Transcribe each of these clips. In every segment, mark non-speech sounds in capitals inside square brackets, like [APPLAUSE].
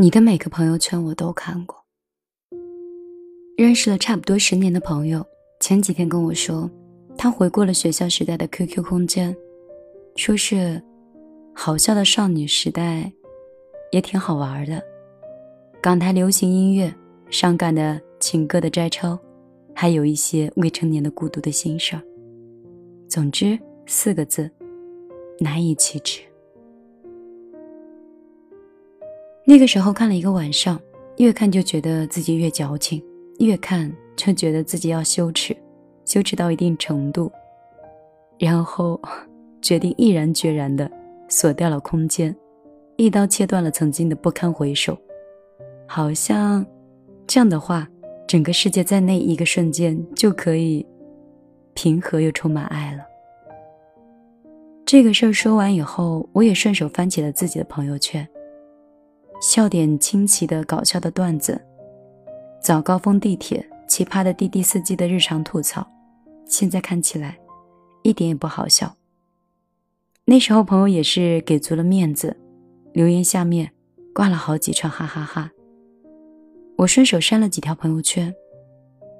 你的每个朋友圈我都看过。认识了差不多十年的朋友，前几天跟我说，他回顾了学校时代的 QQ 空间，说是好笑的少女时代，也挺好玩的。港台流行音乐、伤感的情歌的摘抄，还有一些未成年的孤独的心事儿。总之四个字：难以启齿。那个时候看了一个晚上，越看就觉得自己越矫情，越看就觉得自己要羞耻，羞耻到一定程度，然后 [LAUGHS] 决定毅然决然的锁掉了空间，一刀切断了曾经的不堪回首。好像这样的话，整个世界在那一个瞬间就可以平和又充满爱了。这个事儿说完以后，我也顺手翻起了自己的朋友圈。笑点清奇的搞笑的段子，早高峰地铁奇葩的滴滴司机的日常吐槽，现在看起来一点也不好笑。那时候朋友也是给足了面子，留言下面挂了好几串哈哈哈。我顺手删了几条朋友圈，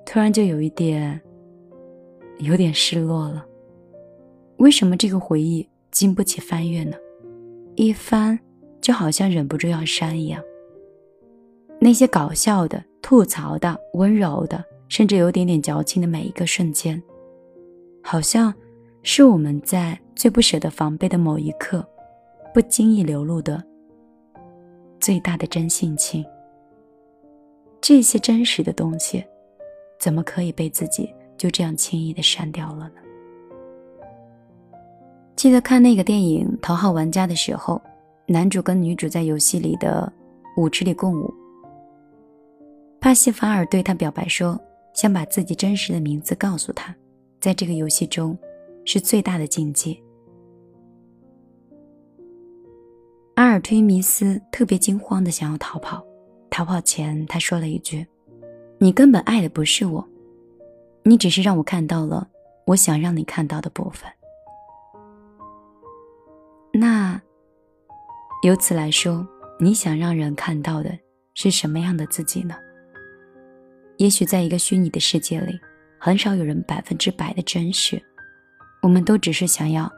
突然就有一点有点失落了。为什么这个回忆经不起翻阅呢？一翻。就好像忍不住要删一样。那些搞笑的、吐槽的、温柔的，甚至有点点矫情的每一个瞬间，好像是我们在最不舍得防备的某一刻，不经意流露的最大的真性情。这些真实的东西，怎么可以被自己就这样轻易的删掉了呢？记得看那个电影《头号玩家》的时候。男主跟女主在游戏里的舞池里共舞，帕西法尔对他表白说，想把自己真实的名字告诉他，在这个游戏中是最大的禁忌。阿尔忒弥斯特别惊慌的想要逃跑，逃跑前他说了一句：“你根本爱的不是我，你只是让我看到了我想让你看到的部分。”那。由此来说，你想让人看到的是什么样的自己呢？也许在一个虚拟的世界里，很少有人百分之百的真实。我们都只是想要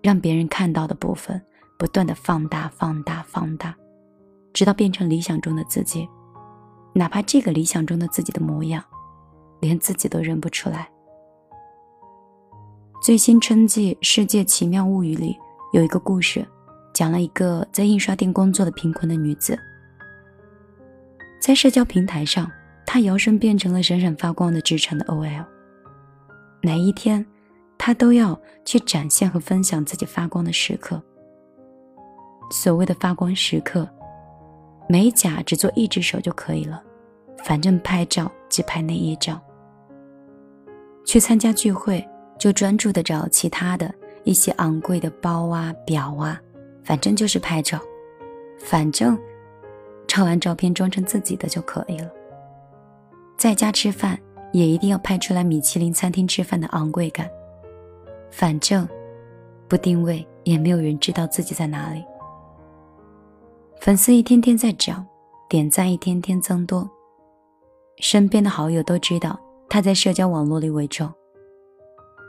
让别人看到的部分，不断的放大、放大、放大，直到变成理想中的自己。哪怕这个理想中的自己的模样，连自己都认不出来。最新春季《世界奇妙物语》里有一个故事。讲了一个在印刷店工作的贫困的女子，在社交平台上，她摇身变成了闪闪发光的职场的 OL。哪一天，她都要去展现和分享自己发光的时刻。所谓的发光时刻，美甲只做一只手就可以了，反正拍照只拍那一张。去参加聚会，就专注的找其他的一些昂贵的包啊、表啊。反正就是拍照，反正照完照片装成自己的就可以了。在家吃饭也一定要拍出来米其林餐厅吃饭的昂贵感。反正不定位也没有人知道自己在哪里。粉丝一天天在涨，点赞一天天增多，身边的好友都知道他在社交网络里伪装。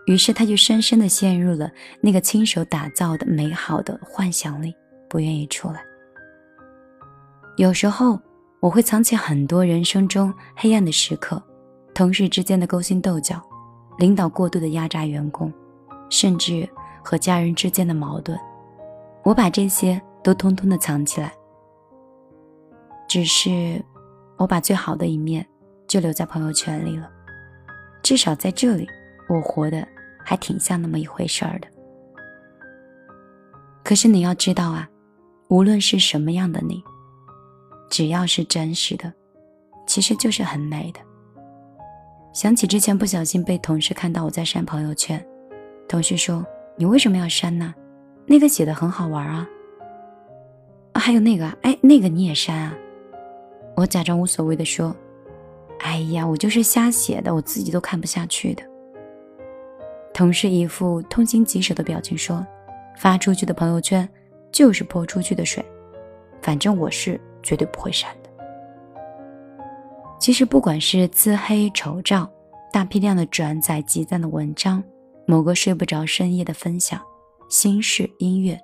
于是他就深深的陷入了那个亲手打造的美好的幻想里，不愿意出来。有时候我会藏起很多人生中黑暗的时刻，同事之间的勾心斗角，领导过度的压榨员工，甚至和家人之间的矛盾，我把这些都通通的藏起来。只是我把最好的一面就留在朋友圈里了，至少在这里，我活的。还挺像那么一回事儿的。可是你要知道啊，无论是什么样的你，只要是真实的，其实就是很美的。想起之前不小心被同事看到我在删朋友圈，同事说：“你为什么要删呢？那个写的很好玩啊。”还有那个，哎，那个你也删啊？我假装无所谓的说：“哎呀，我就是瞎写的，我自己都看不下去的。”同事一副痛心疾首的表情说：“发出去的朋友圈就是泼出去的水，反正我是绝对不会删的。”其实，不管是自黑丑照、大批量的转载集赞的文章、某个睡不着深夜的分享、心事音乐，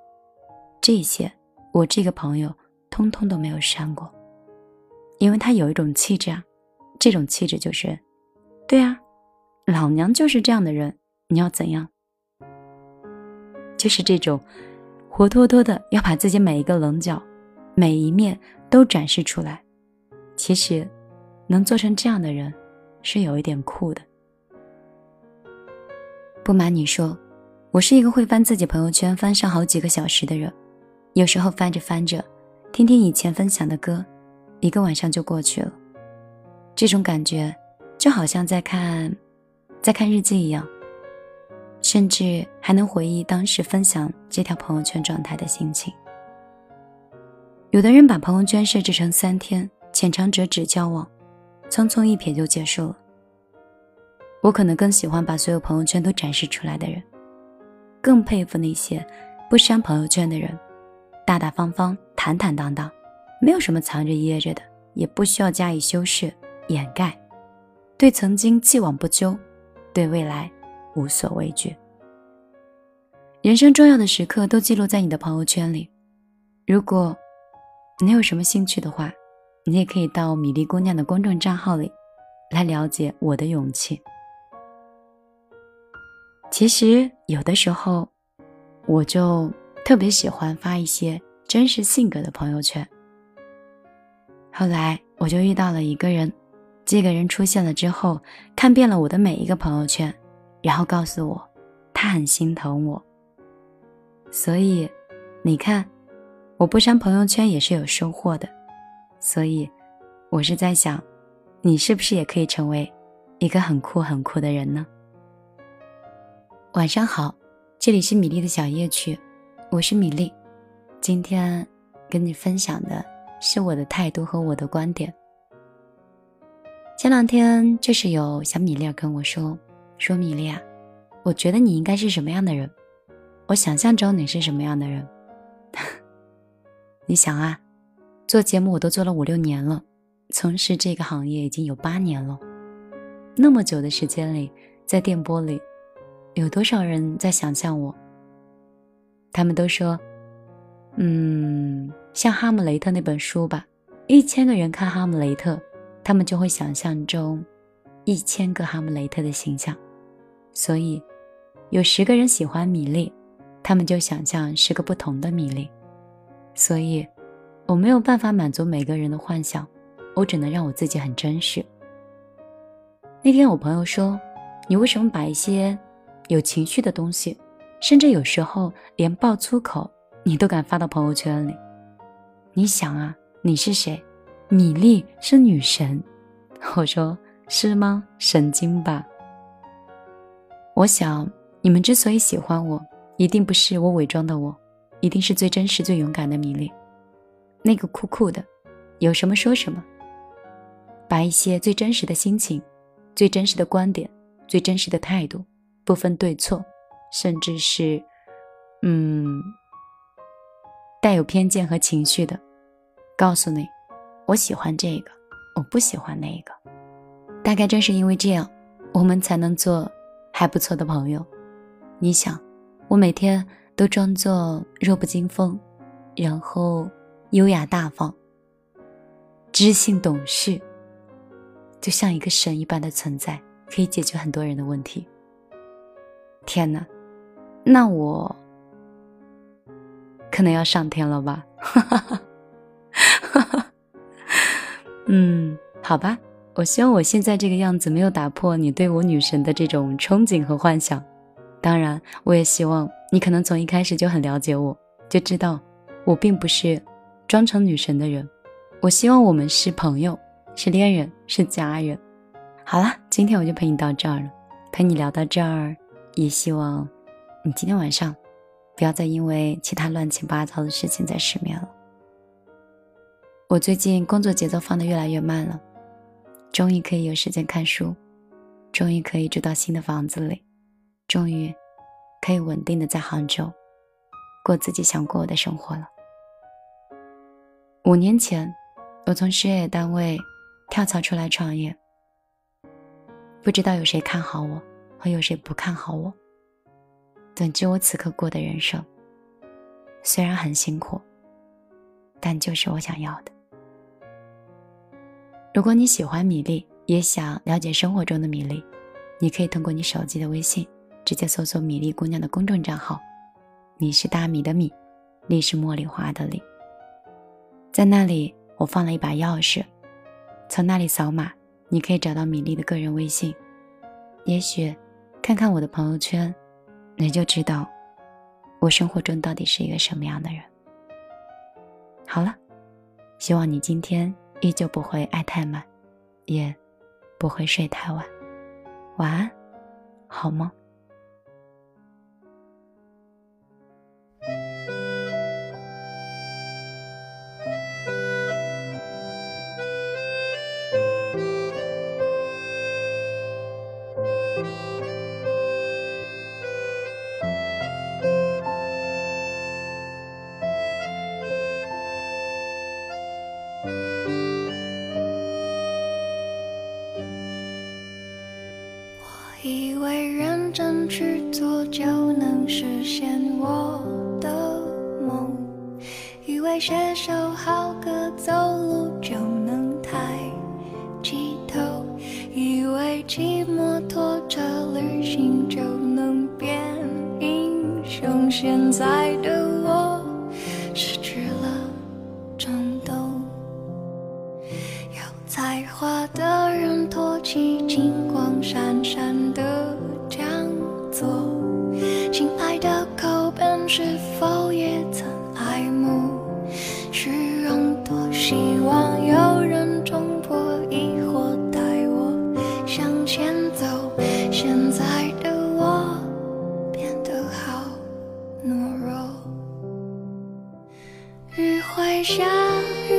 这些我这个朋友通通都没有删过，因为他有一种气质啊，这种气质就是，对啊，老娘就是这样的人。你要怎样？就是这种活脱脱的要把自己每一个棱角、每一面都展示出来。其实，能做成这样的人，是有一点酷的。不瞒你说，我是一个会翻自己朋友圈翻上好几个小时的人。有时候翻着翻着，听听以前分享的歌，一个晚上就过去了。这种感觉，就好像在看，在看日记一样。甚至还能回忆当时分享这条朋友圈状态的心情。有的人把朋友圈设置成三天，浅尝辄止交往，匆匆一瞥就结束了。我可能更喜欢把所有朋友圈都展示出来的人，更佩服那些不删朋友圈的人，大大方方、坦坦荡荡，没有什么藏着掖着的，也不需要加以修饰掩盖，对曾经既往不咎，对未来。无所畏惧。人生重要的时刻都记录在你的朋友圈里。如果你有什么兴趣的话，你也可以到米粒姑娘的公众账号里来了解我的勇气。其实有的时候，我就特别喜欢发一些真实性格的朋友圈。后来我就遇到了一个人，这个人出现了之后，看遍了我的每一个朋友圈。然后告诉我，他很心疼我。所以，你看，我不删朋友圈也是有收获的。所以，我是在想，你是不是也可以成为一个很酷很酷的人呢？晚上好，这里是米粒的小夜曲，我是米粒。今天跟你分享的是我的态度和我的观点。前两天就是有小米粒跟我说。说米莉啊，我觉得你应该是什么样的人？我想象中你是什么样的人？[LAUGHS] 你想啊，做节目我都做了五六年了，从事这个行业已经有八年了。那么久的时间里，在电波里，有多少人在想象我？他们都说，嗯，像《哈姆雷特》那本书吧，一千个人看《哈姆雷特》，他们就会想象中一千个哈姆雷特的形象。所以，有十个人喜欢米粒，他们就想象十个不同的米粒。所以，我没有办法满足每个人的幻想，我只能让我自己很真实。那天我朋友说：“你为什么把一些有情绪的东西，甚至有时候连爆粗口，你都敢发到朋友圈里？你想啊，你是谁？米粒是女神。”我说：“是吗？神经吧。”我想，你们之所以喜欢我，一定不是我伪装的我，一定是最真实、最勇敢的米粒，那个酷酷的，有什么说什么，把一些最真实的心情、最真实的观点、最真实的态度，不分对错，甚至是，嗯，带有偏见和情绪的，告诉你，我喜欢这个，我不喜欢那个。大概正是因为这样，我们才能做。还不错的朋友，你想，我每天都装作弱不禁风，然后优雅大方、知性懂事，就像一个神一般的存在，可以解决很多人的问题。天哪，那我可能要上天了吧？哈哈哈嗯，好吧。我希望我现在这个样子没有打破你对我女神的这种憧憬和幻想。当然，我也希望你可能从一开始就很了解我，就知道我并不是装成女神的人。我希望我们是朋友，是恋人，是家人。好了，今天我就陪你到这儿了，陪你聊到这儿，也希望你今天晚上不要再因为其他乱七八糟的事情再失眠了。我最近工作节奏放得越来越慢了，终于可以有时间看书，终于可以住到新的房子里，终于可以稳定的在杭州过自己想过的生活了。五年前，我从事业单位跳槽出来创业。不知道有谁看好我，和有谁不看好我。总之，我此刻过的人生，虽然很辛苦，但就是我想要的。如果你喜欢米粒，也想了解生活中的米粒，你可以通过你手机的微信，直接搜索“米粒姑娘”的公众账号。米是大米的米，粒是茉莉花的粒。在那里，我放了一把钥匙，从那里扫码。你可以找到米粒的个人微信，也许看看我的朋友圈，你就知道我生活中到底是一个什么样的人。好了，希望你今天依旧不会爱太满，也不会睡太晚。晚安，好梦。现在的我失去了冲动，有才华的人托起金光闪闪的讲座，亲爱的口本。是否懦弱，雨